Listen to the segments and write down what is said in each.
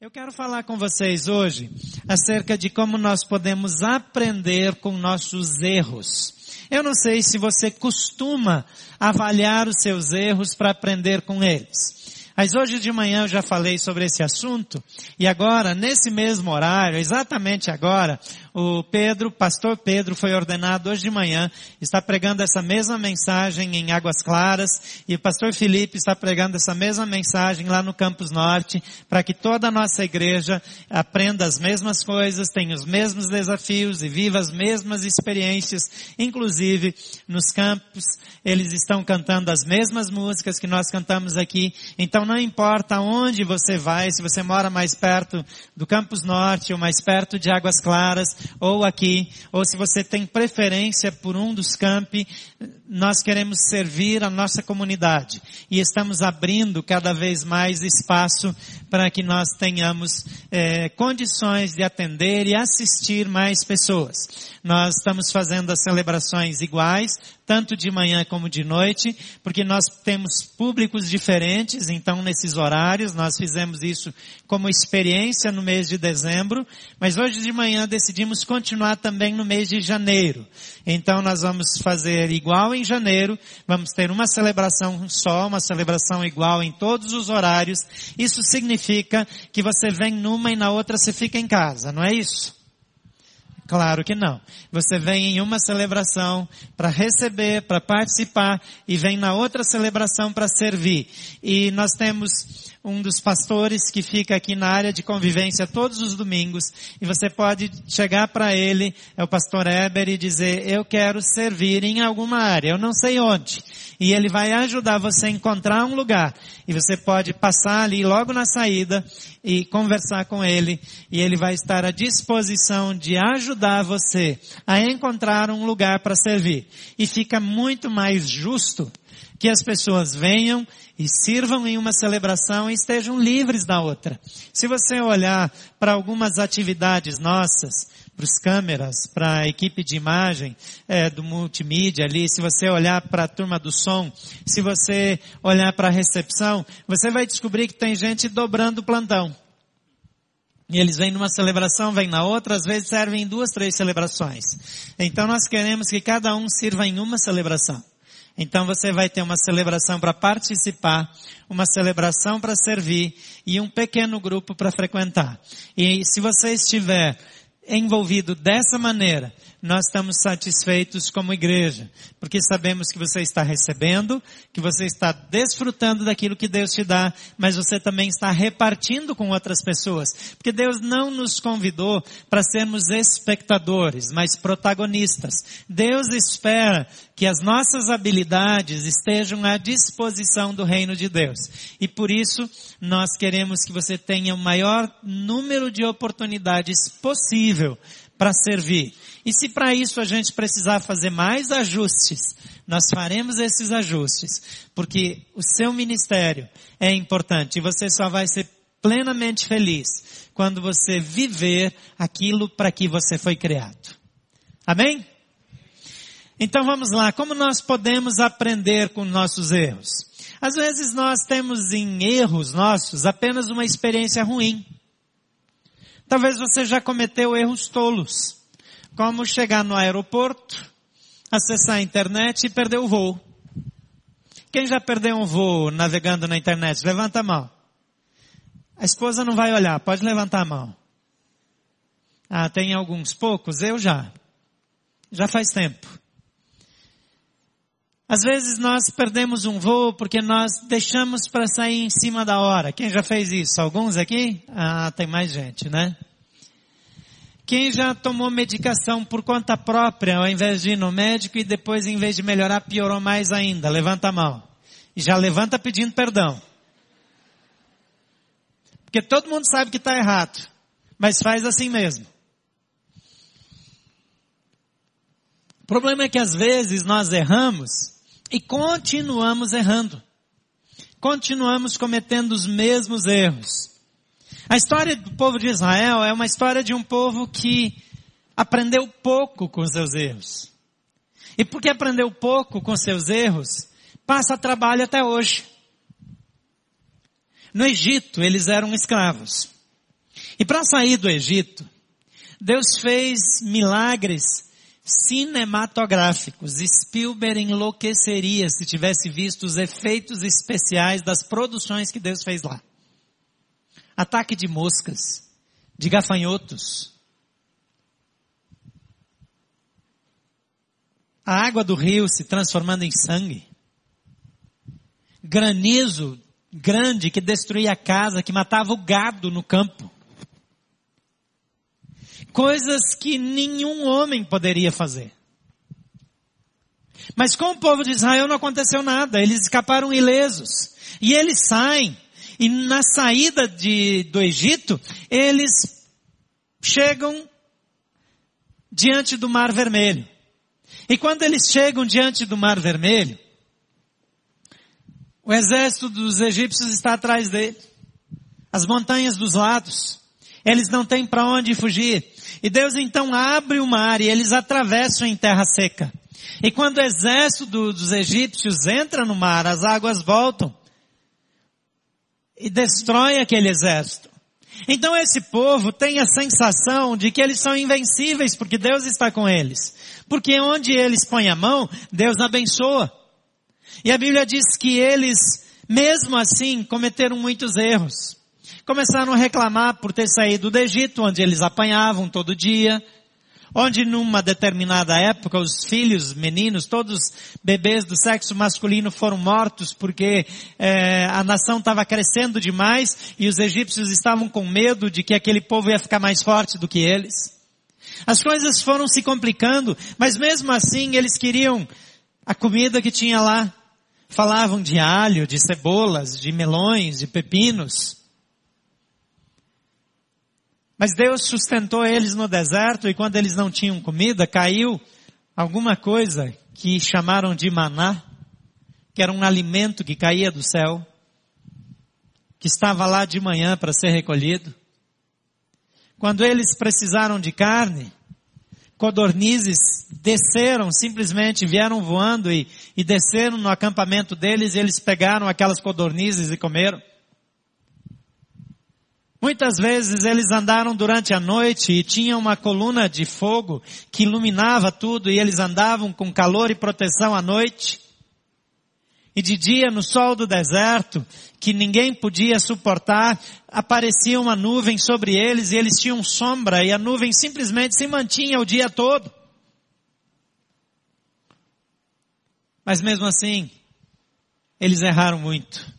Eu quero falar com vocês hoje acerca de como nós podemos aprender com nossos erros. Eu não sei se você costuma avaliar os seus erros para aprender com eles. Mas hoje de manhã eu já falei sobre esse assunto e agora, nesse mesmo horário, exatamente agora, o Pedro, pastor Pedro, foi ordenado hoje de manhã, está pregando essa mesma mensagem em Águas Claras e o pastor Felipe está pregando essa mesma mensagem lá no Campus Norte para que toda a nossa igreja aprenda as mesmas coisas, tenha os mesmos desafios e viva as mesmas experiências, inclusive nos campos, eles estão cantando as mesmas músicas que nós cantamos aqui, então não importa onde você vai, se você mora mais perto do Campus Norte ou mais perto de Águas Claras, ou aqui, ou se você tem preferência por um dos campi, nós queremos servir a nossa comunidade e estamos abrindo cada vez mais espaço para que nós tenhamos é, condições de atender e assistir mais pessoas. Nós estamos fazendo as celebrações iguais, tanto de manhã como de noite, porque nós temos públicos diferentes, então nesses horários nós fizemos isso como experiência no mês de dezembro, mas hoje de manhã decidimos continuar também no mês de janeiro. Então nós vamos fazer igual em janeiro, vamos ter uma celebração só, uma celebração igual em todos os horários. Isso significa que você vem numa e na outra você fica em casa, não é isso? Claro que não. Você vem em uma celebração para receber, para participar e vem na outra celebração para servir. E nós temos um dos pastores que fica aqui na área de convivência todos os domingos e você pode chegar para ele, é o pastor Eber, e dizer, eu quero servir em alguma área, eu não sei onde. E ele vai ajudar você a encontrar um lugar. E você pode passar ali logo na saída e conversar com ele e ele vai estar à disposição de ajudar você a encontrar um lugar para servir. E fica muito mais justo que as pessoas venham e sirvam em uma celebração e estejam livres da outra. Se você olhar para algumas atividades nossas, para os câmeras, para a equipe de imagem é, do multimídia ali, se você olhar para a turma do som, se você olhar para a recepção, você vai descobrir que tem gente dobrando o plantão. E eles vêm numa celebração, vêm na outra, às vezes servem em duas, três celebrações. Então nós queremos que cada um sirva em uma celebração. Então você vai ter uma celebração para participar, uma celebração para servir e um pequeno grupo para frequentar. E se você estiver envolvido dessa maneira, nós estamos satisfeitos como igreja, porque sabemos que você está recebendo, que você está desfrutando daquilo que Deus te dá, mas você também está repartindo com outras pessoas, porque Deus não nos convidou para sermos espectadores, mas protagonistas. Deus espera que as nossas habilidades estejam à disposição do reino de Deus. E por isso, nós queremos que você tenha o maior número de oportunidades possível para servir. E se para isso a gente precisar fazer mais ajustes, nós faremos esses ajustes, porque o seu ministério é importante e você só vai ser plenamente feliz quando você viver aquilo para que você foi criado. Amém? Então vamos lá, como nós podemos aprender com nossos erros? Às vezes nós temos em erros nossos apenas uma experiência ruim. Talvez você já cometeu erros tolos, como chegar no aeroporto, acessar a internet e perder o voo. Quem já perdeu um voo navegando na internet? Levanta a mão. A esposa não vai olhar, pode levantar a mão. Ah, tem alguns poucos? Eu já. Já faz tempo. Às vezes nós perdemos um voo porque nós deixamos para sair em cima da hora. Quem já fez isso? Alguns aqui? Ah, tem mais gente, né? Quem já tomou medicação por conta própria ao invés de ir no médico e depois em vez de melhorar piorou mais ainda? Levanta a mão. E já levanta pedindo perdão. Porque todo mundo sabe que está errado. Mas faz assim mesmo. O problema é que às vezes nós erramos e continuamos errando. Continuamos cometendo os mesmos erros. A história do povo de Israel é uma história de um povo que aprendeu pouco com seus erros. E porque aprendeu pouco com seus erros, passa trabalho até hoje. No Egito, eles eram escravos. E para sair do Egito, Deus fez milagres cinematográficos. Spielberg enlouqueceria se tivesse visto os efeitos especiais das produções que Deus fez lá. Ataque de moscas, de gafanhotos. A água do rio se transformando em sangue. Granizo grande que destruía a casa, que matava o gado no campo. Coisas que nenhum homem poderia fazer. Mas com o povo de Israel não aconteceu nada, eles escaparam ilesos. E eles saem, e na saída de, do Egito, eles chegam diante do Mar Vermelho. E quando eles chegam diante do Mar Vermelho, o exército dos egípcios está atrás dele. As montanhas dos lados. Eles não têm para onde fugir. E Deus então abre o mar e eles atravessam em terra seca. E quando o exército do, dos egípcios entra no mar, as águas voltam e destrói aquele exército. Então esse povo tem a sensação de que eles são invencíveis porque Deus está com eles. Porque onde eles põem a mão, Deus abençoa. E a Bíblia diz que eles, mesmo assim, cometeram muitos erros. Começaram a reclamar por ter saído do Egito, onde eles apanhavam todo dia, onde numa determinada época os filhos, meninos, todos bebês do sexo masculino foram mortos porque é, a nação estava crescendo demais e os egípcios estavam com medo de que aquele povo ia ficar mais forte do que eles. As coisas foram se complicando, mas mesmo assim eles queriam a comida que tinha lá. Falavam de alho, de cebolas, de melões, de pepinos. Mas Deus sustentou eles no deserto e quando eles não tinham comida, caiu alguma coisa que chamaram de maná, que era um alimento que caía do céu, que estava lá de manhã para ser recolhido. Quando eles precisaram de carne, codornizes desceram, simplesmente vieram voando e, e desceram no acampamento deles e eles pegaram aquelas codornizes e comeram. Muitas vezes eles andaram durante a noite e tinha uma coluna de fogo que iluminava tudo e eles andavam com calor e proteção à noite. E de dia, no sol do deserto, que ninguém podia suportar, aparecia uma nuvem sobre eles e eles tinham sombra e a nuvem simplesmente se mantinha o dia todo. Mas mesmo assim, eles erraram muito.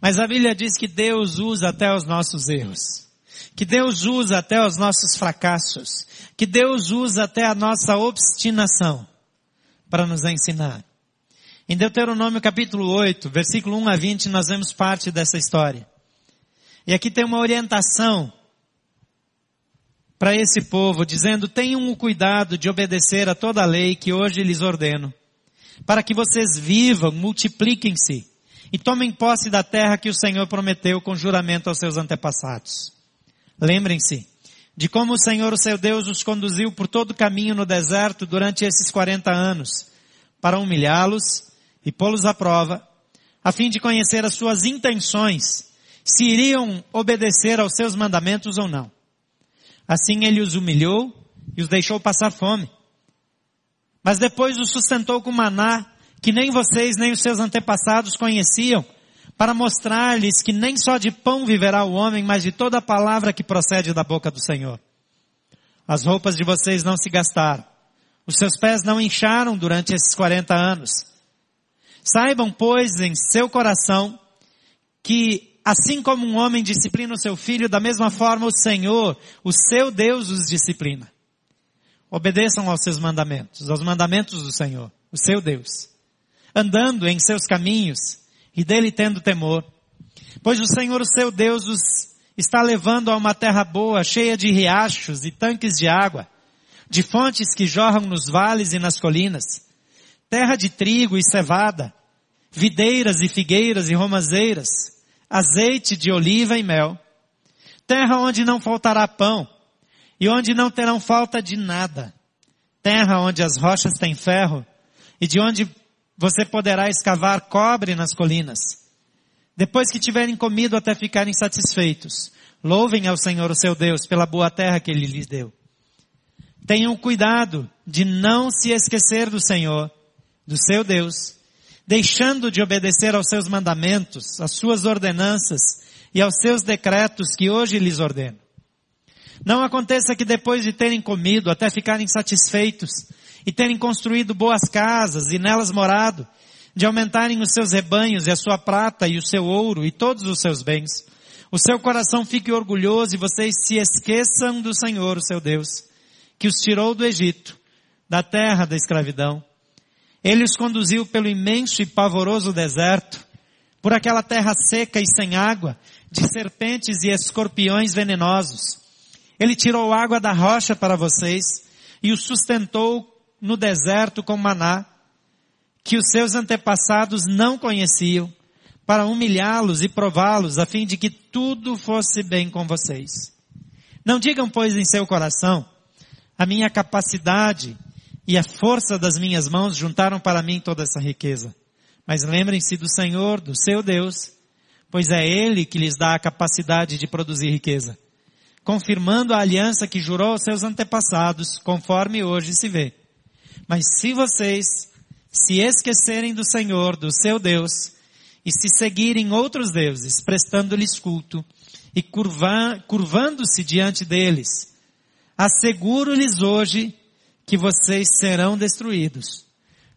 Mas a Bíblia diz que Deus usa até os nossos erros. Que Deus usa até os nossos fracassos. Que Deus usa até a nossa obstinação para nos ensinar. Em Deuteronômio capítulo 8, versículo 1 a 20, nós vemos parte dessa história. E aqui tem uma orientação para esse povo, dizendo, tenham o cuidado de obedecer a toda a lei que hoje lhes ordeno, para que vocês vivam, multipliquem-se e tomem posse da terra que o Senhor prometeu com juramento aos seus antepassados. Lembrem-se de como o Senhor, o seu Deus, os conduziu por todo o caminho no deserto durante esses 40 anos, para humilhá-los e pô-los à prova, a fim de conhecer as suas intenções, se iriam obedecer aos seus mandamentos ou não. Assim ele os humilhou e os deixou passar fome. Mas depois os sustentou com maná, que nem vocês nem os seus antepassados conheciam, para mostrar-lhes que nem só de pão viverá o homem, mas de toda a palavra que procede da boca do Senhor. As roupas de vocês não se gastaram, os seus pés não incharam durante esses 40 anos, Saibam, pois, em seu coração, que assim como um homem disciplina o seu filho, da mesma forma o Senhor, o seu Deus, os disciplina. Obedeçam aos seus mandamentos, aos mandamentos do Senhor, o seu Deus, andando em seus caminhos e dele tendo temor. Pois o Senhor, o seu Deus, os está levando a uma terra boa, cheia de riachos e tanques de água, de fontes que jorram nos vales e nas colinas terra de trigo e cevada, videiras e figueiras e romazeiras, azeite de oliva e mel, terra onde não faltará pão e onde não terão falta de nada, terra onde as rochas têm ferro e de onde você poderá escavar cobre nas colinas. Depois que tiverem comido até ficarem satisfeitos, Louvem ao Senhor o seu Deus pela boa terra que ele lhes deu. Tenham cuidado de não se esquecer do Senhor, do seu Deus, deixando de obedecer aos seus mandamentos, às suas ordenanças e aos seus decretos que hoje lhes ordeno. Não aconteça que depois de terem comido, até ficarem satisfeitos, e terem construído boas casas e nelas morado, de aumentarem os seus rebanhos e a sua prata e o seu ouro e todos os seus bens, o seu coração fique orgulhoso e vocês se esqueçam do Senhor, o seu Deus, que os tirou do Egito, da terra da escravidão. Ele os conduziu pelo imenso e pavoroso deserto, por aquela terra seca e sem água, de serpentes e escorpiões venenosos. Ele tirou água da rocha para vocês e os sustentou no deserto com maná, que os seus antepassados não conheciam, para humilhá-los e prová-los, a fim de que tudo fosse bem com vocês. Não digam, pois, em seu coração, a minha capacidade e a força das minhas mãos juntaram para mim toda essa riqueza. Mas lembrem-se do Senhor, do seu Deus, pois é Ele que lhes dá a capacidade de produzir riqueza, confirmando a aliança que jurou aos seus antepassados, conforme hoje se vê. Mas se vocês se esquecerem do Senhor, do seu Deus, e se seguirem outros deuses, prestando-lhes culto e curva, curvando-se diante deles, asseguro-lhes hoje que vocês serão destruídos.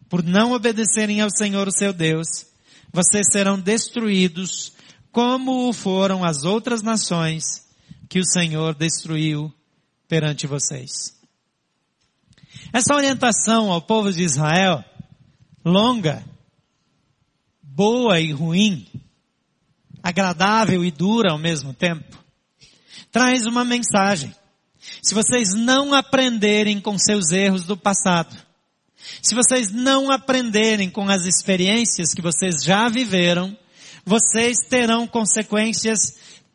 Por não obedecerem ao Senhor, o seu Deus, vocês serão destruídos como foram as outras nações que o Senhor destruiu perante vocês. Essa orientação ao povo de Israel, longa, boa e ruim, agradável e dura ao mesmo tempo, traz uma mensagem. Se vocês não aprenderem com seus erros do passado, se vocês não aprenderem com as experiências que vocês já viveram, vocês terão consequências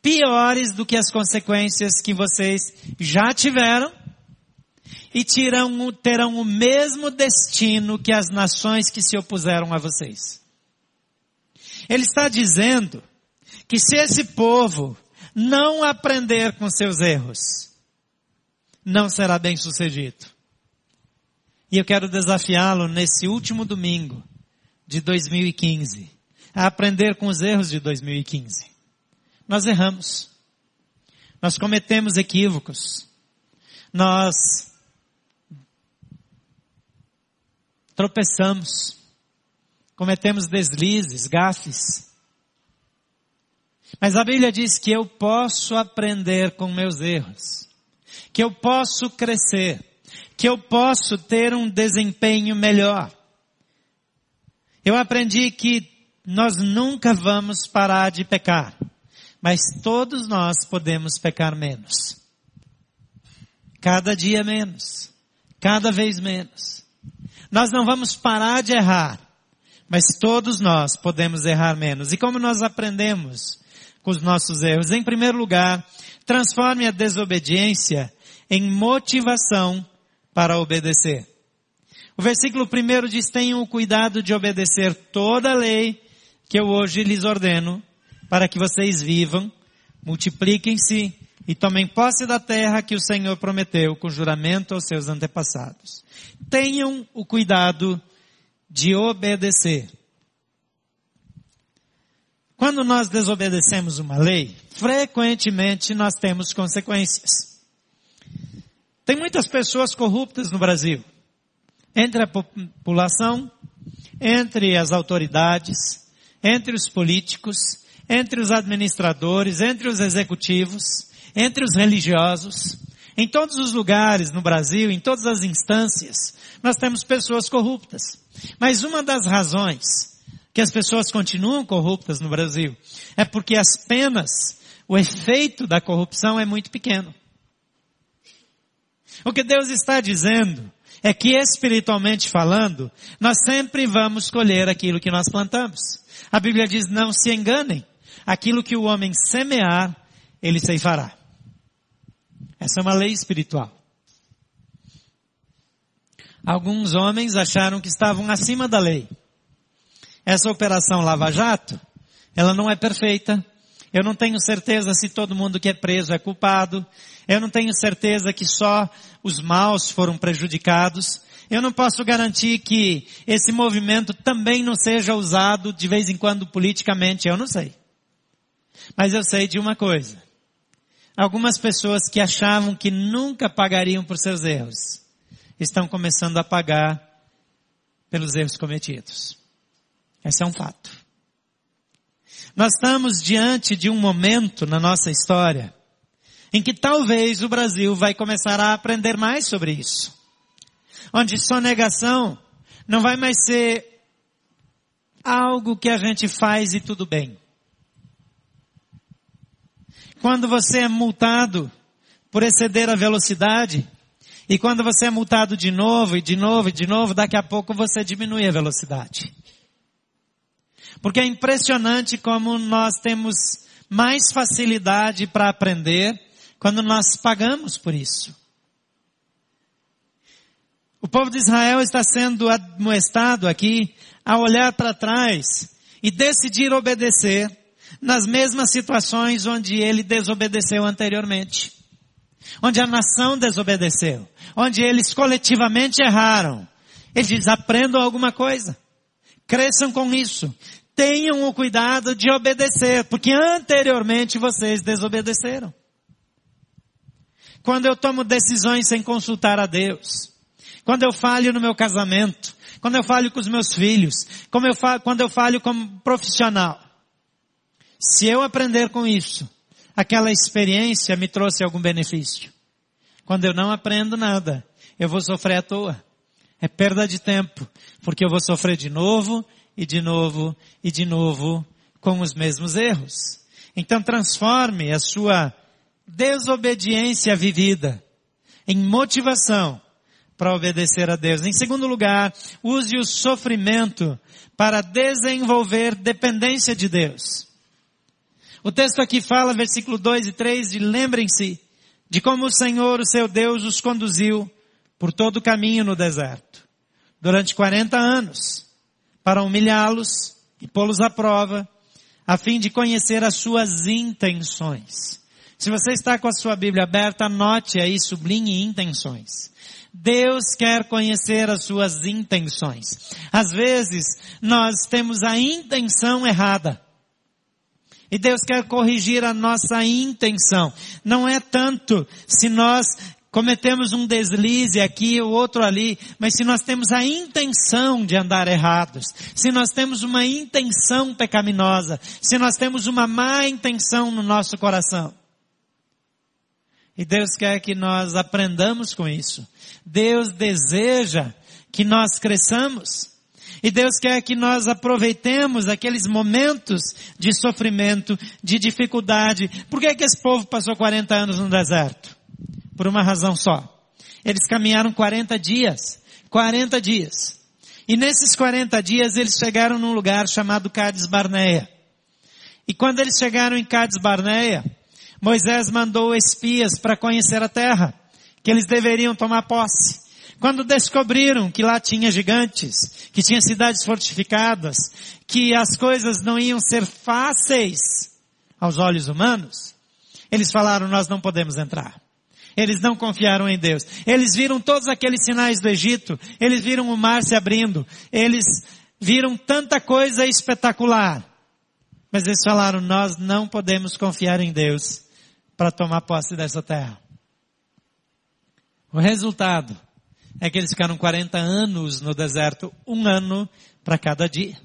piores do que as consequências que vocês já tiveram e terão, o mesmo destino que as nações que se opuseram a vocês. Ele está dizendo que se esse povo não aprender com seus erros, não será bem sucedido. E eu quero desafiá-lo nesse último domingo de 2015 a aprender com os erros de 2015. Nós erramos. Nós cometemos equívocos. Nós tropeçamos, cometemos deslizes, gafes. Mas a Bíblia diz que eu posso aprender com meus erros, que eu posso crescer, que eu posso ter um desempenho melhor. Eu aprendi que nós nunca vamos parar de pecar, mas todos nós podemos pecar menos. Cada dia menos, cada vez menos. Nós não vamos parar de errar, mas todos nós podemos errar menos. E como nós aprendemos com os nossos erros? Em primeiro lugar, transforme a desobediência em motivação para obedecer. O versículo primeiro diz, tenham o cuidado de obedecer toda a lei que eu hoje lhes ordeno, para que vocês vivam, multipliquem-se e tomem posse da terra que o Senhor prometeu com juramento aos seus antepassados. Tenham o cuidado de obedecer. Quando nós desobedecemos uma lei, frequentemente nós temos consequências. Tem muitas pessoas corruptas no Brasil. Entre a população, entre as autoridades, entre os políticos, entre os administradores, entre os executivos entre os religiosos, em todos os lugares no Brasil, em todas as instâncias, nós temos pessoas corruptas. Mas uma das razões que as pessoas continuam corruptas no Brasil é porque as penas, o efeito da corrupção é muito pequeno. O que Deus está dizendo é que espiritualmente falando, nós sempre vamos colher aquilo que nós plantamos. A Bíblia diz, não se enganem. Aquilo que o homem semear, ele ceifará. Essa é uma lei espiritual. Alguns homens acharam que estavam acima da lei. Essa operação Lava Jato, ela não é perfeita, Eu não tenho certeza se todo mundo que é preso é culpado. Eu não tenho certeza que só os maus foram prejudicados. Eu não posso garantir que esse movimento também não seja usado de vez em quando politicamente. Eu não sei. Mas eu sei de uma coisa. Algumas pessoas que achavam que nunca pagariam por seus erros, estão começando a pagar pelos erros cometidos. Esse é um fato. Nós estamos diante de um momento na nossa história em que talvez o Brasil vai começar a aprender mais sobre isso. Onde sonegação não vai mais ser algo que a gente faz e tudo bem. Quando você é multado por exceder a velocidade, e quando você é multado de novo, e de novo, e de novo, daqui a pouco você diminui a velocidade. Porque é impressionante como nós temos mais facilidade para aprender quando nós pagamos por isso. O povo de Israel está sendo admoestado aqui a olhar para trás e decidir obedecer nas mesmas situações onde ele desobedeceu anteriormente. Onde a nação desobedeceu. Onde eles coletivamente erraram. Ele diz, aprendam alguma coisa. Cresçam com isso. Tenham o cuidado de obedecer, porque anteriormente vocês desobedeceram. Quando eu tomo decisões sem consultar a Deus. Quando eu falho no meu casamento. Quando eu falho com os meus filhos. Eu falho, quando eu falho como profissional. Se eu aprender com isso, aquela experiência me trouxe algum benefício. Quando eu não aprendo nada, eu vou sofrer à toa. É perda de tempo, porque eu vou sofrer de novo e de novo e de novo com os mesmos erros. Então transforme a sua desobediência vivida em motivação para obedecer a Deus. Em segundo lugar, use o sofrimento para desenvolver dependência de Deus. O texto aqui fala, versículo 2 e 3, de lembrem-se de como o Senhor, o seu Deus, os conduziu por todo o caminho no deserto, durante 40 anos, para humilhá-los e pô-los à prova, a fim de conhecer as suas intenções. Se você está com a sua Bíblia aberta, anote aí, sublinhe intenções. Deus quer conhecer as suas intenções. Às vezes, nós temos a intenção errada. E Deus quer corrigir a nossa intenção. Não é tanto se nós cometemos um deslize aqui ou outro ali, mas se nós temos a intenção de andar errados, se nós temos uma intenção pecaminosa, se nós temos uma má intenção no nosso coração. E Deus quer que nós aprendamos com isso. Deus deseja que nós cresçamos. E Deus quer que nós aproveitemos aqueles momentos de sofrimento, de dificuldade. Por que, que esse povo passou 40 anos no deserto? Por uma razão só. Eles caminharam 40 dias. 40 dias. E nesses 40 dias eles chegaram num lugar chamado Cades Barneia. E quando eles chegaram em Cades Barneia, Moisés mandou espias para conhecer a terra, que eles deveriam tomar posse. Quando descobriram que lá tinha gigantes, que tinha cidades fortificadas, que as coisas não iam ser fáceis aos olhos humanos, eles falaram, nós não podemos entrar. Eles não confiaram em Deus. Eles viram todos aqueles sinais do Egito, eles viram o mar se abrindo, eles viram tanta coisa espetacular. Mas eles falaram, nós não podemos confiar em Deus para tomar posse dessa terra. O resultado é que eles ficaram 40 anos no deserto, um ano para cada dia.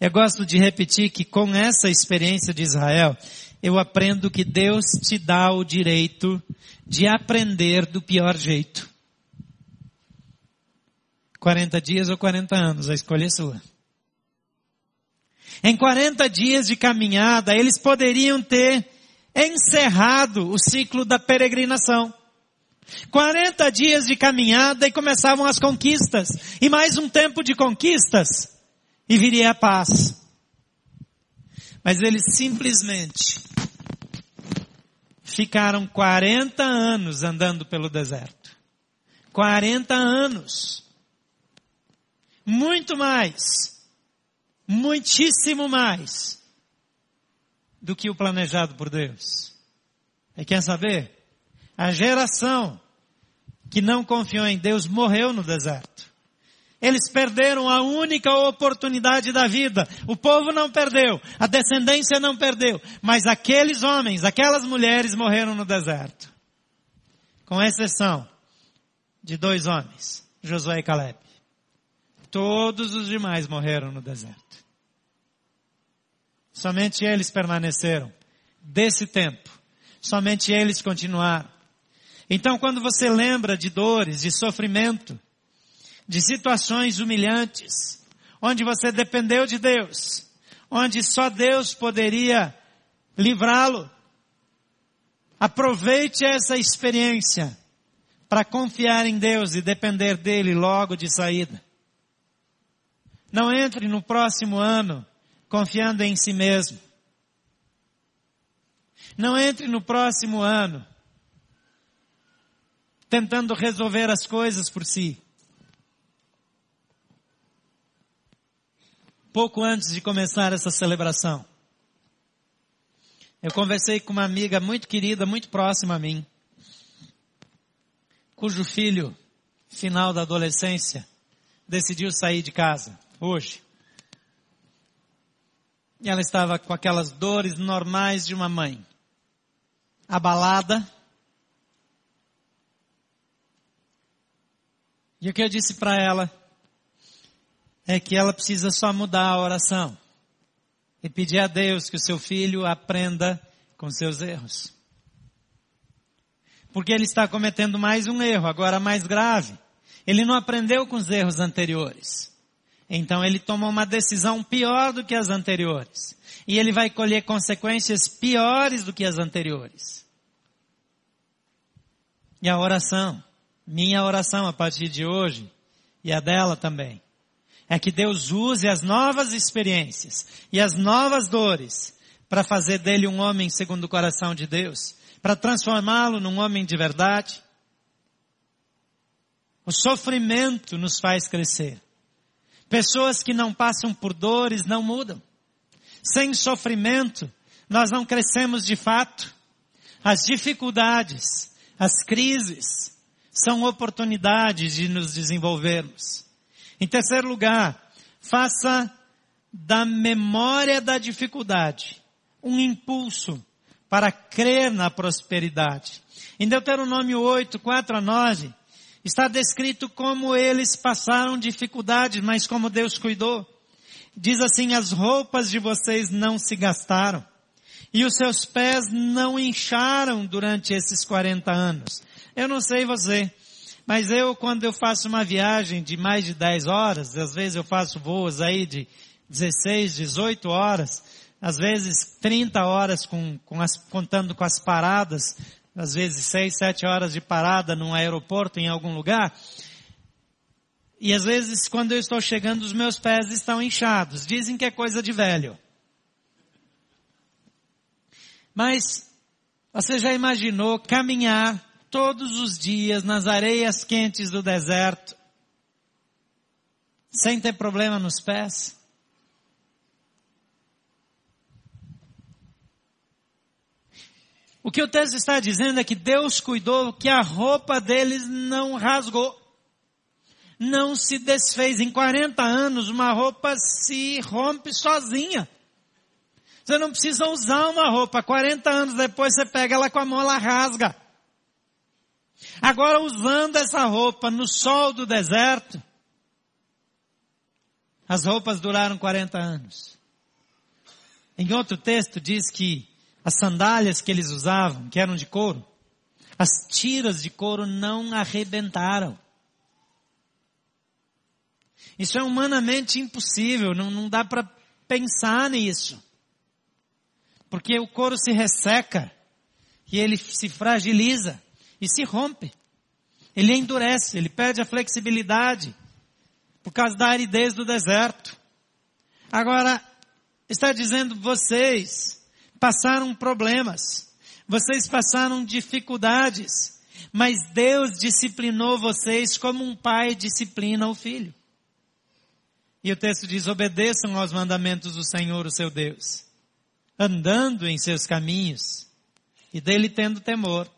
Eu gosto de repetir que com essa experiência de Israel, eu aprendo que Deus te dá o direito de aprender do pior jeito. 40 dias ou 40 anos, a escolha é sua. Em 40 dias de caminhada, eles poderiam ter encerrado o ciclo da peregrinação. 40 dias de caminhada e começavam as conquistas. E mais um tempo de conquistas e viria a paz. Mas eles simplesmente ficaram 40 anos andando pelo deserto. 40 anos. Muito mais. Muitíssimo mais. do que o planejado por Deus. E quer saber? A geração que não confiou em Deus morreu no deserto. Eles perderam a única oportunidade da vida. O povo não perdeu, a descendência não perdeu, mas aqueles homens, aquelas mulheres morreram no deserto. Com exceção de dois homens, Josué e Caleb. Todos os demais morreram no deserto. Somente eles permaneceram. Desse tempo. Somente eles continuaram. Então quando você lembra de dores, de sofrimento, de situações humilhantes, onde você dependeu de Deus, onde só Deus poderia livrá-lo. Aproveite essa experiência para confiar em Deus e depender dele logo de saída. Não entre no próximo ano confiando em si mesmo. Não entre no próximo ano tentando resolver as coisas por si. pouco antes de começar essa celebração. Eu conversei com uma amiga muito querida, muito próxima a mim, cujo filho, final da adolescência, decidiu sair de casa, hoje. E ela estava com aquelas dores normais de uma mãe. Abalada. E o que eu disse para ela é que ela precisa só mudar a oração e pedir a Deus que o seu filho aprenda com seus erros. Porque ele está cometendo mais um erro, agora mais grave. Ele não aprendeu com os erros anteriores. Então ele toma uma decisão pior do que as anteriores. E ele vai colher consequências piores do que as anteriores. E a oração, minha oração a partir de hoje, e a dela também, é que Deus use as novas experiências e as novas dores para fazer dele um homem segundo o coração de Deus, para transformá-lo num homem de verdade. O sofrimento nos faz crescer. Pessoas que não passam por dores não mudam. Sem sofrimento, nós não crescemos de fato. As dificuldades, as crises, são oportunidades de nos desenvolvermos. Em terceiro lugar, faça da memória da dificuldade um impulso para crer na prosperidade. Em Deuteronômio 8, 4 a 9, está descrito como eles passaram dificuldades, mas como Deus cuidou. Diz assim, as roupas de vocês não se gastaram e os seus pés não incharam durante esses 40 anos. Eu não sei você, mas eu, quando eu faço uma viagem de mais de 10 horas, às vezes eu faço voos aí de 16, 18 horas, às vezes 30 horas com, com as, contando com as paradas, às vezes 6, 7 horas de parada num aeroporto em algum lugar. E às vezes quando eu estou chegando os meus pés estão inchados. Dizem que é coisa de velho. Mas você já imaginou caminhar todos os dias nas areias quentes do deserto, sem ter problema nos pés. O que o texto está dizendo é que Deus cuidou que a roupa deles não rasgou. Não se desfez. Em 40 anos, uma roupa se rompe sozinha. Você não precisa usar uma roupa. 40 anos depois você pega ela com a mão, ela rasga. Agora, usando essa roupa no sol do deserto, as roupas duraram 40 anos. Em outro texto diz que as sandálias que eles usavam, que eram de couro, as tiras de couro não arrebentaram. Isso é humanamente impossível, não, não dá para pensar nisso. Porque o couro se resseca e ele se fragiliza e se rompe. Ele endurece, ele perde a flexibilidade por causa da aridez do deserto. Agora, está dizendo vocês passaram problemas, vocês passaram dificuldades, mas Deus disciplinou vocês como um pai disciplina o filho. E o texto diz, obedeçam aos mandamentos do Senhor, o seu Deus. andando em seus caminhos e dele tendo temor,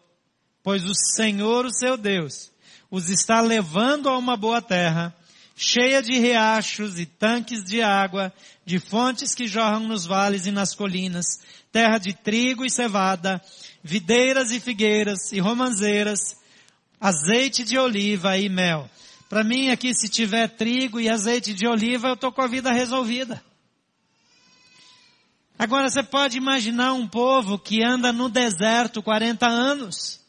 pois o Senhor, o seu Deus, os está levando a uma boa terra, cheia de riachos e tanques de água, de fontes que jorram nos vales e nas colinas, terra de trigo e cevada, videiras e figueiras e romanzeiras, azeite de oliva e mel. Para mim aqui, se tiver trigo e azeite de oliva, eu estou com a vida resolvida. Agora você pode imaginar um povo que anda no deserto 40 anos.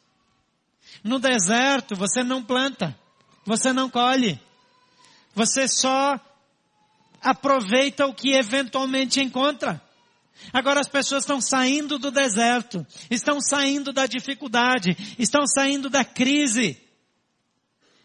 No deserto você não planta, você não colhe, você só aproveita o que eventualmente encontra. Agora as pessoas estão saindo do deserto, estão saindo da dificuldade, estão saindo da crise.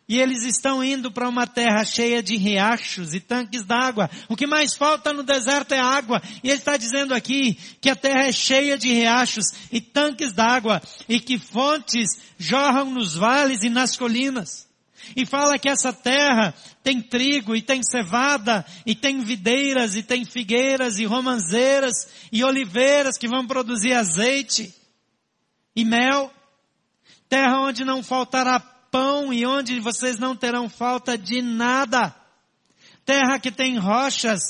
E eles estão indo para uma terra cheia de riachos e tanques d'água. O que mais falta no deserto é água. E ele está dizendo aqui que a terra é cheia de riachos e tanques d'água e que fontes jorram nos vales e nas colinas. E fala que essa terra tem trigo e tem cevada e tem videiras e tem figueiras e romanzeiras e oliveiras que vão produzir azeite e mel. Terra onde não faltará pão e onde vocês não terão falta de nada. Terra que tem rochas,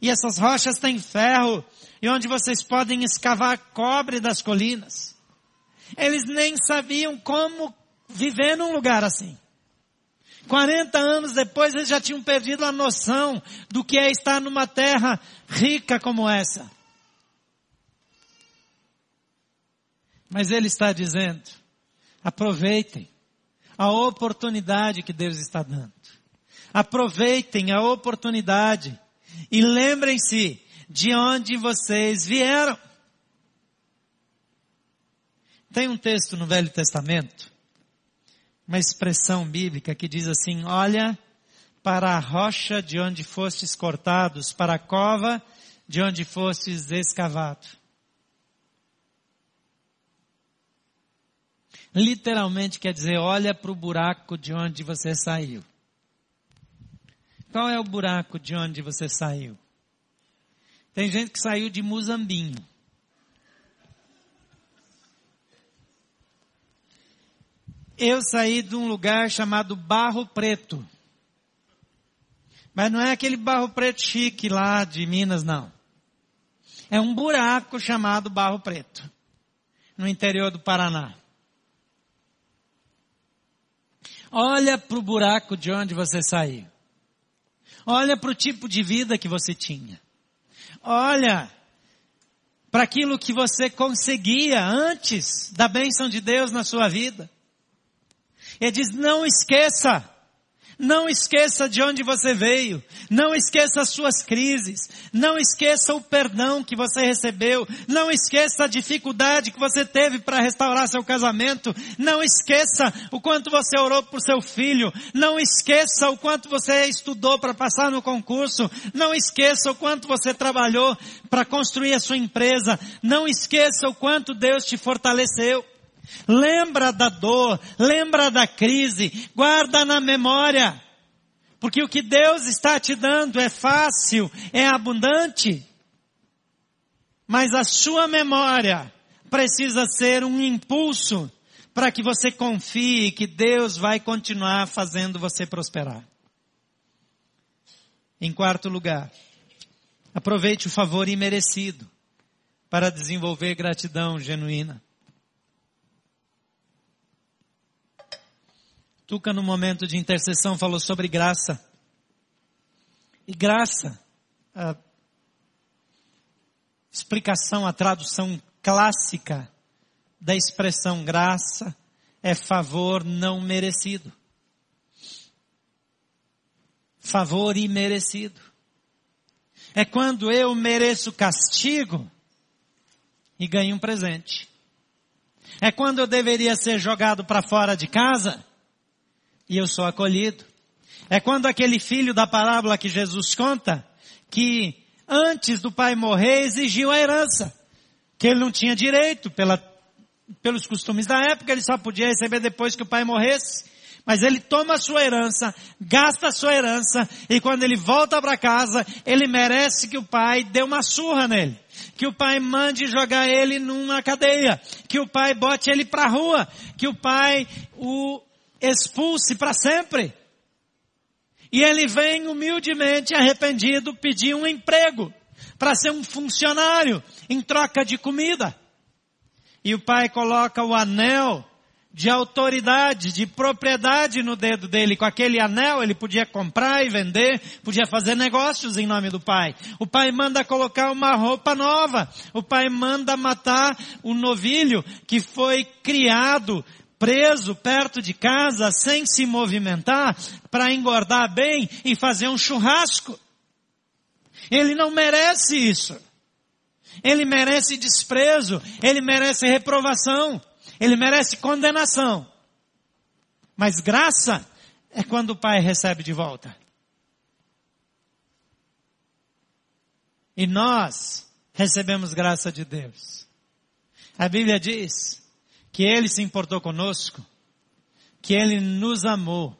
e essas rochas têm ferro, e onde vocês podem escavar cobre das colinas. Eles nem sabiam como viver num lugar assim. 40 anos depois eles já tinham perdido a noção do que é estar numa terra rica como essa. Mas ele está dizendo, aproveitem a oportunidade que Deus está dando. Aproveitem a oportunidade e lembrem-se de onde vocês vieram. Tem um texto no Velho Testamento, uma expressão bíblica que diz assim: Olha para a rocha de onde fostes cortados, para a cova de onde fostes escavados. Literalmente quer dizer, olha para o buraco de onde você saiu. Qual é o buraco de onde você saiu? Tem gente que saiu de Muzambinho. Eu saí de um lugar chamado Barro Preto. Mas não é aquele barro preto chique lá de Minas, não. É um buraco chamado Barro Preto, no interior do Paraná. Olha para o buraco de onde você saiu. Olha para o tipo de vida que você tinha. Olha para aquilo que você conseguia antes da bênção de Deus na sua vida. Ele diz, não esqueça não esqueça de onde você veio. Não esqueça as suas crises. Não esqueça o perdão que você recebeu. Não esqueça a dificuldade que você teve para restaurar seu casamento. Não esqueça o quanto você orou por seu filho. Não esqueça o quanto você estudou para passar no concurso. Não esqueça o quanto você trabalhou para construir a sua empresa. Não esqueça o quanto Deus te fortaleceu. Lembra da dor, lembra da crise, guarda na memória. Porque o que Deus está te dando é fácil, é abundante. Mas a sua memória precisa ser um impulso para que você confie que Deus vai continuar fazendo você prosperar. Em quarto lugar, aproveite o favor imerecido para desenvolver gratidão genuína. Tuca, no momento de intercessão, falou sobre graça. E graça, a explicação, a tradução clássica da expressão graça é favor não merecido. Favor imerecido. É quando eu mereço castigo e ganho um presente. É quando eu deveria ser jogado para fora de casa e eu sou acolhido. É quando aquele filho da parábola que Jesus conta, que antes do pai morrer exigiu a herança, que ele não tinha direito pela, pelos costumes da época, ele só podia receber depois que o pai morresse. Mas ele toma a sua herança, gasta a sua herança, e quando ele volta para casa, ele merece que o pai dê uma surra nele. que o pai mande jogar ele numa cadeia, que o pai bote ele para a rua, que o pai o expulse para sempre. E ele vem humildemente arrependido pedir um emprego para ser um funcionário em troca de comida. E o pai coloca o anel de autoridade, de propriedade no dedo dele. Com aquele anel ele podia comprar e vender, podia fazer negócios em nome do pai. O pai manda colocar uma roupa nova. O pai manda matar o novilho que foi criado preso perto de casa, sem se movimentar, para engordar bem e fazer um churrasco. Ele não merece isso. Ele merece desprezo, ele merece reprovação. Ele merece condenação. Mas graça é quando o pai recebe de volta. E nós recebemos graça de Deus. A Bíblia diz que Ele se importou conosco, que Ele nos amou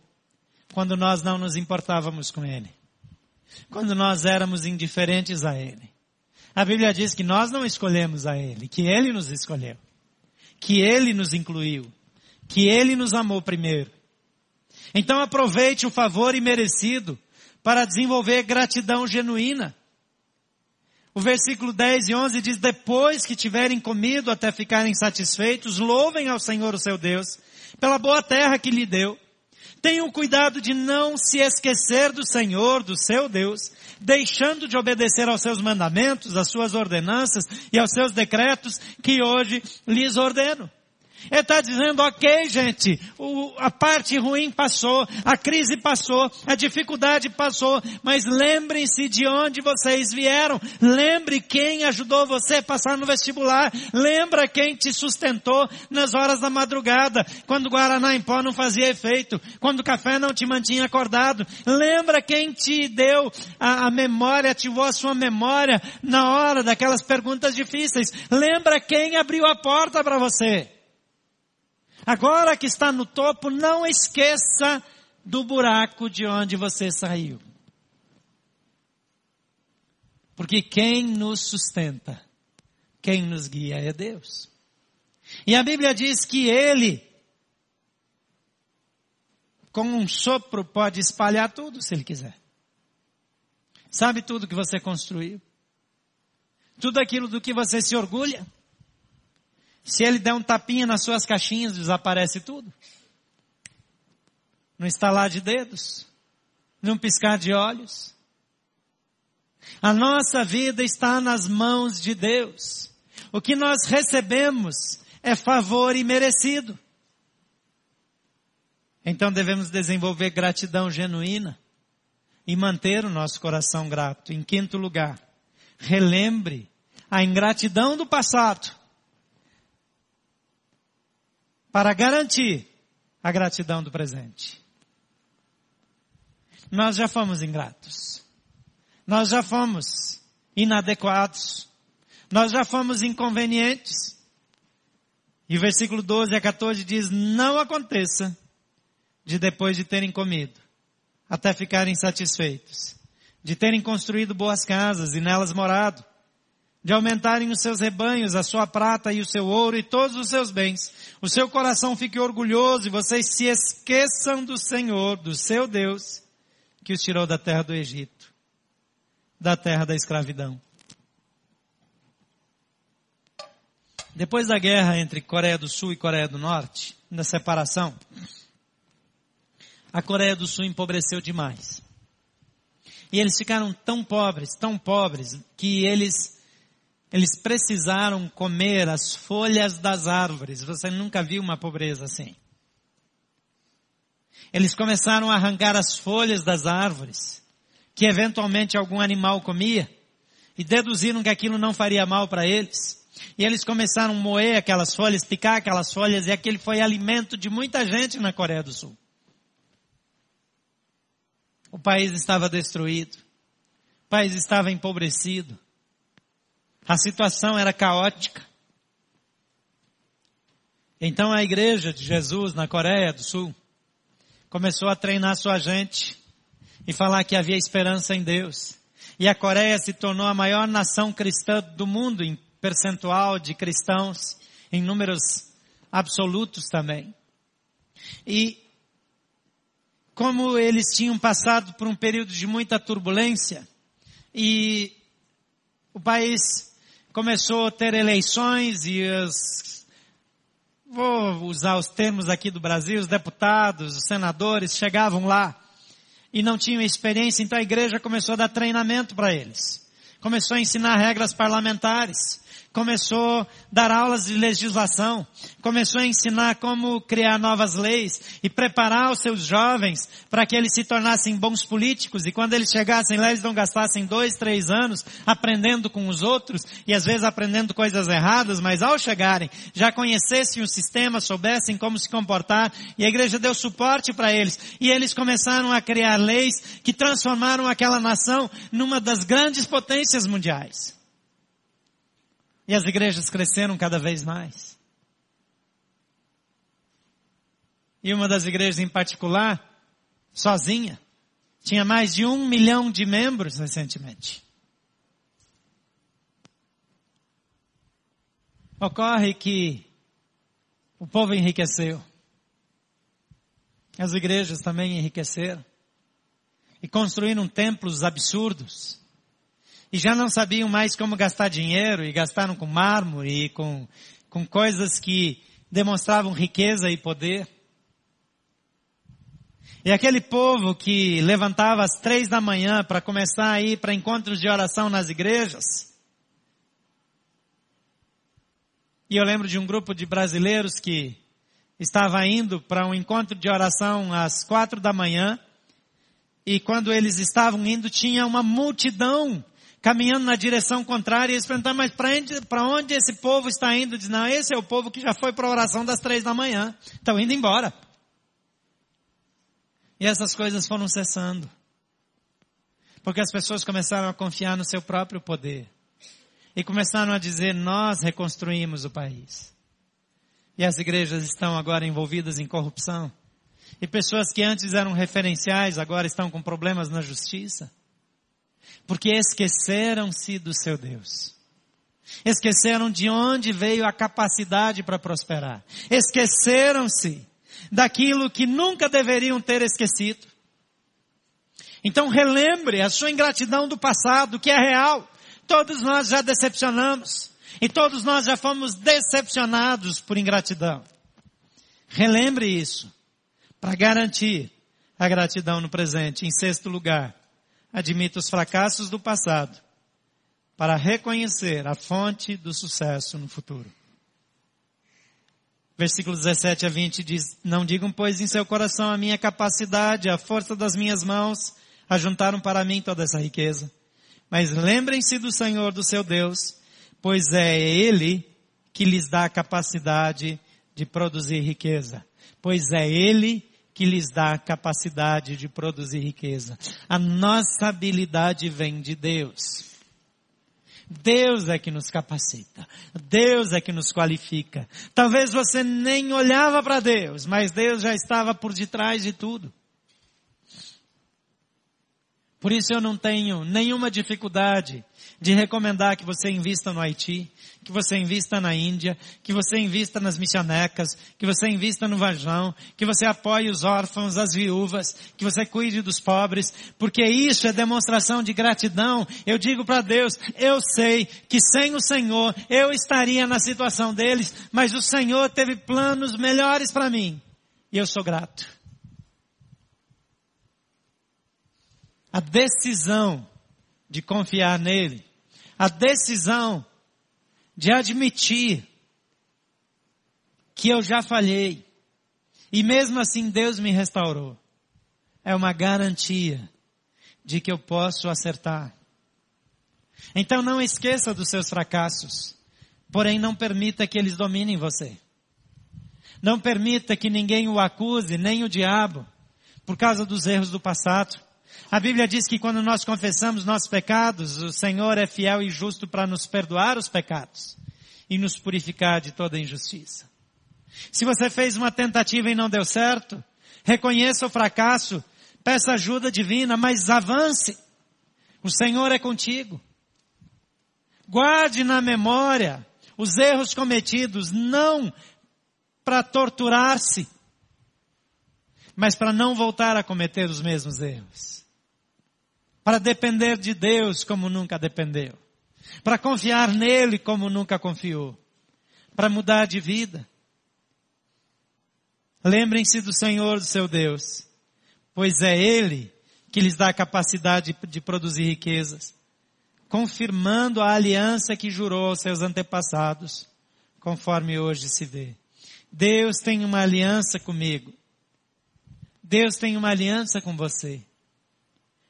quando nós não nos importávamos com Ele, quando nós éramos indiferentes a Ele. A Bíblia diz que nós não escolhemos a Ele, que Ele nos escolheu que Ele nos incluiu, que Ele nos amou primeiro. Então aproveite o favor imerecido para desenvolver gratidão genuína. O versículo 10 e 11 diz, depois que tiverem comido até ficarem satisfeitos, louvem ao Senhor o seu Deus, pela boa terra que lhe deu. Tenham cuidado de não se esquecer do Senhor, do seu Deus, deixando de obedecer aos seus mandamentos, às suas ordenanças e aos seus decretos que hoje lhes ordeno. Ele está dizendo, ok gente, o, a parte ruim passou, a crise passou, a dificuldade passou, mas lembrem-se de onde vocês vieram. Lembre quem ajudou você a passar no vestibular. Lembra quem te sustentou nas horas da madrugada, quando o Guaraná em pó não fazia efeito, quando o café não te mantinha acordado. Lembra quem te deu a, a memória, ativou a sua memória na hora daquelas perguntas difíceis. Lembra quem abriu a porta para você. Agora que está no topo, não esqueça do buraco de onde você saiu. Porque quem nos sustenta, quem nos guia é Deus. E a Bíblia diz que Ele, com um sopro, pode espalhar tudo se Ele quiser. Sabe tudo que você construiu? Tudo aquilo do que você se orgulha? Se ele der um tapinha nas suas caixinhas, desaparece tudo. No estalar de dedos, num piscar de olhos. A nossa vida está nas mãos de Deus. O que nós recebemos é favor imerecido. Então devemos desenvolver gratidão genuína e manter o nosso coração grato. Em quinto lugar, relembre a ingratidão do passado para garantir a gratidão do presente. Nós já fomos ingratos. Nós já fomos inadequados. Nós já fomos inconvenientes. E o versículo 12 a 14 diz, não aconteça de depois de terem comido, até ficarem satisfeitos, de terem construído boas casas e nelas morado, de aumentarem os seus rebanhos, a sua prata e o seu ouro e todos os seus bens. O seu coração fique orgulhoso e vocês se esqueçam do Senhor, do seu Deus, que os tirou da terra do Egito, da terra da escravidão. Depois da guerra entre Coreia do Sul e Coreia do Norte, da separação, a Coreia do Sul empobreceu demais. E eles ficaram tão pobres, tão pobres, que eles eles precisaram comer as folhas das árvores. Você nunca viu uma pobreza assim. Eles começaram a arrancar as folhas das árvores, que eventualmente algum animal comia, e deduziram que aquilo não faria mal para eles. E eles começaram a moer aquelas folhas, picar aquelas folhas, e aquele foi alimento de muita gente na Coreia do Sul. O país estava destruído. O país estava empobrecido. A situação era caótica. Então a igreja de Jesus na Coreia do Sul começou a treinar sua gente e falar que havia esperança em Deus. e a Coreia se tornou a maior nação cristã do mundo em percentual de cristãos, em números absolutos também. E como eles tinham passado por um período de muita turbulência e o país começou a ter eleições e os, vou usar os termos aqui do Brasil, os deputados, os senadores chegavam lá e não tinham experiência, então a igreja começou a dar treinamento para eles. Começou a ensinar regras parlamentares começou a dar aulas de legislação, começou a ensinar como criar novas leis e preparar os seus jovens para que eles se tornassem bons políticos. E quando eles chegassem lá eles não gastassem dois, três anos aprendendo com os outros e às vezes aprendendo coisas erradas, mas ao chegarem já conhecessem o sistema, soubessem como se comportar. E a igreja deu suporte para eles. E eles começaram a criar leis que transformaram aquela nação numa das grandes potências mundiais. E as igrejas cresceram cada vez mais. E uma das igrejas em particular, sozinha, tinha mais de um milhão de membros recentemente. Ocorre que o povo enriqueceu. As igrejas também enriqueceram. E construíram templos absurdos e já não sabiam mais como gastar dinheiro e gastaram com mármore e com, com coisas que demonstravam riqueza e poder. E aquele povo que levantava às três da manhã para começar a ir para encontros de oração nas igrejas. E eu lembro de um grupo de brasileiros que estava indo para um encontro de oração às quatro da manhã. E quando eles estavam indo, tinha uma multidão caminhando na direção contrária e eles perguntaram, mas para onde, esse povo está indo? Diz, não, esse é o povo que já foi para a oração das três da manhã. Estão indo embora. E essas coisas foram cessando. Porque as pessoas começaram a confiar no seu próprio poder. E começaram a dizer, nós reconstruímos o país. E as igrejas estão agora envolvidas em corrupção. E pessoas que antes eram referenciais agora estão com problemas na justiça porque esqueceram-se do seu Deus. Esqueceram de onde veio a capacidade para prosperar. Esqueceram-se daquilo que nunca deveriam ter esquecido. Então relembre a sua ingratidão do passado, que é real. Todos nós já decepcionamos. E todos nós já fomos decepcionados por ingratidão. Relembre isso para garantir a gratidão no presente. Em sexto lugar, admita os fracassos do passado para reconhecer a fonte do sucesso no futuro. Versículos 17 a 20 diz, não digam pois em seu coração a minha capacidade, a força das minhas mãos, ajuntaram para mim toda essa riqueza. Mas lembrem-se do Senhor, do seu Deus, pois é Ele que lhes dá a capacidade de produzir riqueza. Pois é Ele que lhes dá a capacidade de produzir riqueza. A nossa habilidade vem de Deus. Deus é que nos capacita. Deus é que nos qualifica. Talvez você nem olhava para Deus, mas Deus já estava por detrás de tudo. Por isso eu não tenho nenhuma dificuldade de recomendar que você invista no Haiti, que você invista na Índia, que você invista nas missionecas, que você invista no Vajão, que você apoie os órfãos, as viúvas, que você cuide dos pobres, porque isso é demonstração de gratidão. Eu digo para Deus, eu sei que sem o Senhor eu estaria na situação deles, mas o Senhor teve planos melhores para mim. E eu sou grato. A decisão de confiar nele, a decisão de admitir que eu já falhei e mesmo assim Deus me restaurou, é uma garantia de que eu posso acertar. Então não esqueça dos seus fracassos, porém não permita que eles dominem você. Não permita que ninguém o acuse, nem o diabo, por causa dos erros do passado. A Bíblia diz que quando nós confessamos nossos pecados, o Senhor é fiel e justo para nos perdoar os pecados e nos purificar de toda injustiça. Se você fez uma tentativa e não deu certo, reconheça o fracasso, peça ajuda divina, mas avance. O Senhor é contigo. Guarde na memória os erros cometidos, não para torturar-se, mas para não voltar a cometer os mesmos erros. Para depender de Deus como nunca dependeu. Para confiar nele como nunca confiou. Para mudar de vida. Lembrem-se do Senhor, do seu Deus, pois é Ele que lhes dá a capacidade de produzir riquezas, confirmando a aliança que jurou aos seus antepassados, conforme hoje se vê. Deus tem uma aliança comigo. Deus tem uma aliança com você.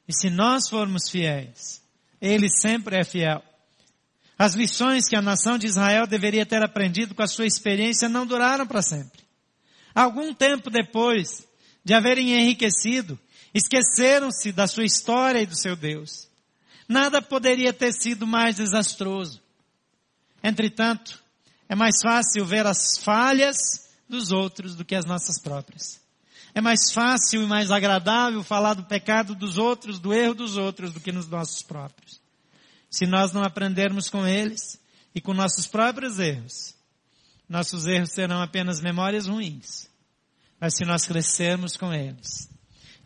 E se nós formos fiéis, Ele sempre é fiel. As lições que a nação de Israel deveria ter aprendido com a sua experiência não duraram para sempre. Algum tempo depois de haverem enriquecido, esqueceram-se da sua história e do seu Deus. Nada poderia ter sido mais desastroso. Entretanto, é mais fácil ver as falhas dos outros do que as nossas próprias. É mais fácil e mais agradável falar do pecado dos outros, do erro dos outros, do que nos nossos próprios. Se nós não aprendermos com eles e com nossos próprios erros, nossos erros serão apenas memórias ruins. Mas se nós crescermos com eles,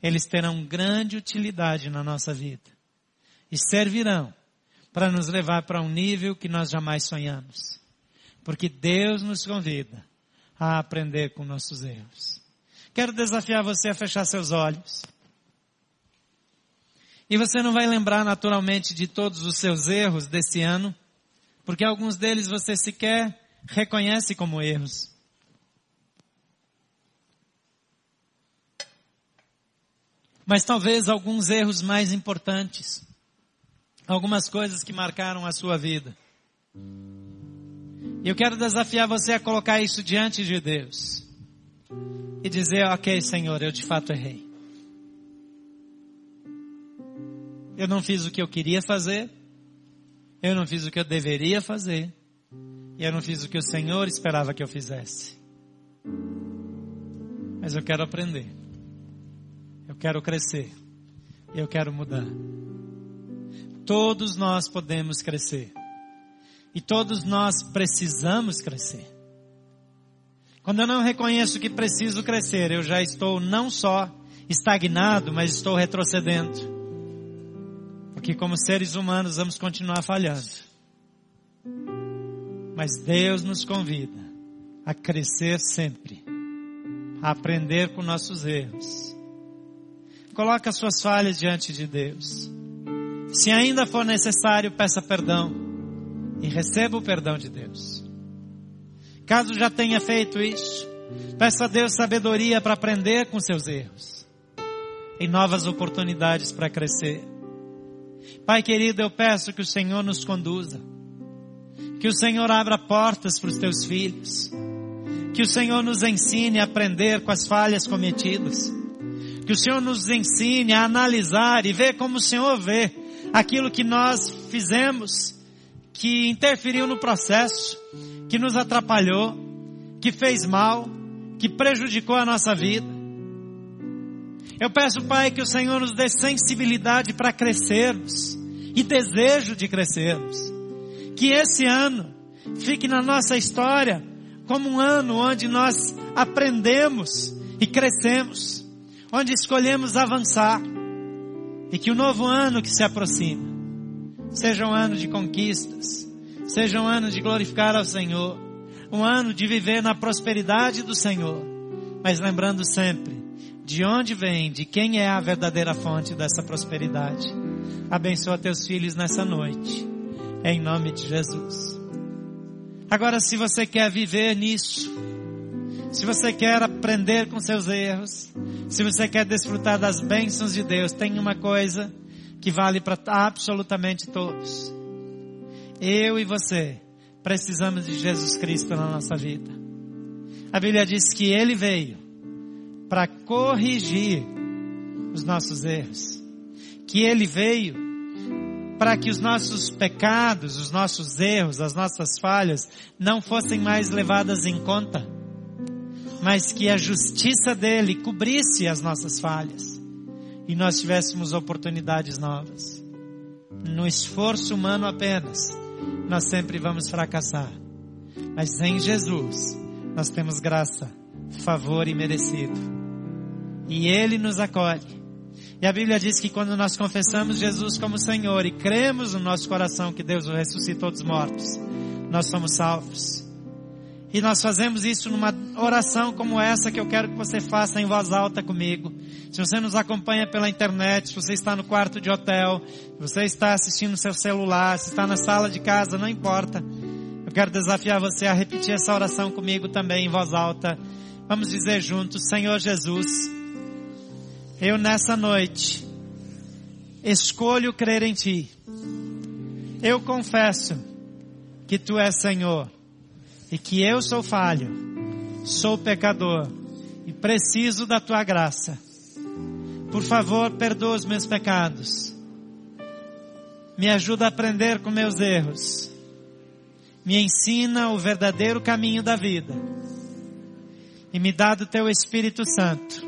eles terão grande utilidade na nossa vida. E servirão para nos levar para um nível que nós jamais sonhamos. Porque Deus nos convida a aprender com nossos erros. Quero desafiar você a fechar seus olhos. E você não vai lembrar naturalmente de todos os seus erros desse ano, porque alguns deles você sequer reconhece como erros. Mas talvez alguns erros mais importantes. Algumas coisas que marcaram a sua vida. E eu quero desafiar você a colocar isso diante de Deus. E dizer, ok Senhor, eu de fato errei. Eu não fiz o que eu queria fazer. Eu não fiz o que eu deveria fazer. E eu não fiz o que o Senhor esperava que eu fizesse. Mas eu quero aprender. Eu quero crescer. Eu quero mudar. Todos nós podemos crescer. E todos nós precisamos crescer. Quando eu não reconheço que preciso crescer, eu já estou não só estagnado, mas estou retrocedendo. Porque como seres humanos vamos continuar falhando. Mas Deus nos convida a crescer sempre, a aprender com nossos erros. Coloque as suas falhas diante de Deus. Se ainda for necessário, peça perdão e receba o perdão de Deus. Caso já tenha feito isso, peça a Deus sabedoria para aprender com seus erros e novas oportunidades para crescer. Pai querido, eu peço que o Senhor nos conduza. Que o Senhor abra portas para os teus filhos. Que o Senhor nos ensine a aprender com as falhas cometidas. Que o Senhor nos ensine a analisar e ver como o Senhor vê aquilo que nós fizemos, que interferiu no processo, que nos atrapalhou, que fez mal, que prejudicou a nossa vida. Eu peço, Pai, que o Senhor nos dê sensibilidade para crescermos e desejo de crescermos. Que esse ano fique na nossa história como um ano onde nós aprendemos e crescemos, onde escolhemos avançar. E que o novo ano que se aproxima seja um ano de conquistas, seja um ano de glorificar ao Senhor, um ano de viver na prosperidade do Senhor, mas lembrando sempre de onde vem, de quem é a verdadeira fonte dessa prosperidade. Abençoa teus filhos nessa noite, em nome de Jesus. Agora, se você quer viver nisso, se você quer aprender com seus erros, se você quer desfrutar das bênçãos de Deus, tem uma coisa que vale para absolutamente todos. Eu e você precisamos de Jesus Cristo na nossa vida. A Bíblia diz que Ele veio para corrigir os nossos erros. Que Ele veio para que os nossos pecados, os nossos erros, as nossas falhas não fossem mais levadas em conta, mas que a justiça dele cobrisse as nossas falhas e nós tivéssemos oportunidades novas. no esforço humano apenas, nós sempre vamos fracassar. Mas em Jesus, nós temos graça, favor e merecido. E Ele nos acolhe. E a Bíblia diz que quando nós confessamos Jesus como Senhor e cremos no nosso coração que Deus o ressuscitou dos mortos, nós somos salvos. E nós fazemos isso numa oração como essa que eu quero que você faça em voz alta comigo. Se você nos acompanha pela internet, se você está no quarto de hotel, se você está assistindo no seu celular, se está na sala de casa, não importa. Eu quero desafiar você a repetir essa oração comigo também em voz alta. Vamos dizer juntos, Senhor Jesus, eu nessa noite escolho crer em Ti. Eu confesso que Tu és Senhor e que eu sou falho, sou pecador e preciso da tua graça. Por favor, perdoa os meus pecados. Me ajuda a aprender com meus erros. Me ensina o verdadeiro caminho da vida. E me dá do teu Espírito Santo,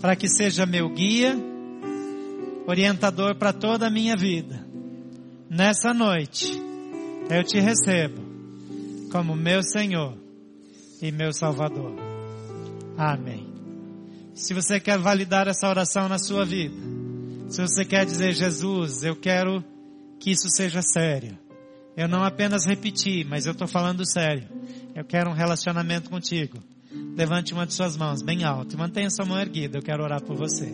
para que seja meu guia, orientador para toda a minha vida. Nessa noite, eu te recebo como meu Senhor e meu Salvador. Amém. Se você quer validar essa oração na sua vida, se você quer dizer, Jesus, eu quero que isso seja sério. Eu não apenas repeti, mas eu estou falando sério. Eu quero um relacionamento contigo. Levante uma de suas mãos bem alto e mantenha sua mão erguida. Eu quero orar por você.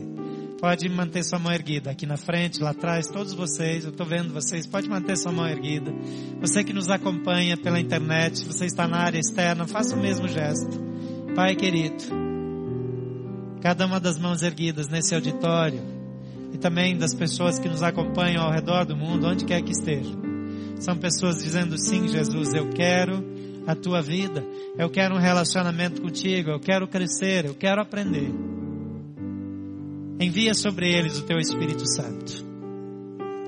Pode manter sua mão erguida. Aqui na frente, lá atrás, todos vocês, eu estou vendo vocês, pode manter sua mão erguida. Você que nos acompanha pela internet, se você está na área externa, faça o mesmo gesto. Pai querido, cada uma das mãos erguidas nesse auditório e também das pessoas que nos acompanham ao redor do mundo, onde quer que estejam, são pessoas dizendo sim, Jesus, eu quero a tua vida, eu quero um relacionamento contigo, eu quero crescer, eu quero aprender. Envia sobre eles o teu Espírito Santo.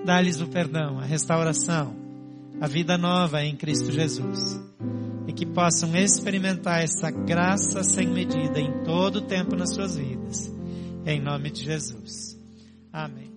Dá-lhes o perdão, a restauração, a vida nova em Cristo Jesus. E que possam experimentar essa graça sem medida em todo o tempo nas suas vidas. Em nome de Jesus. Amém.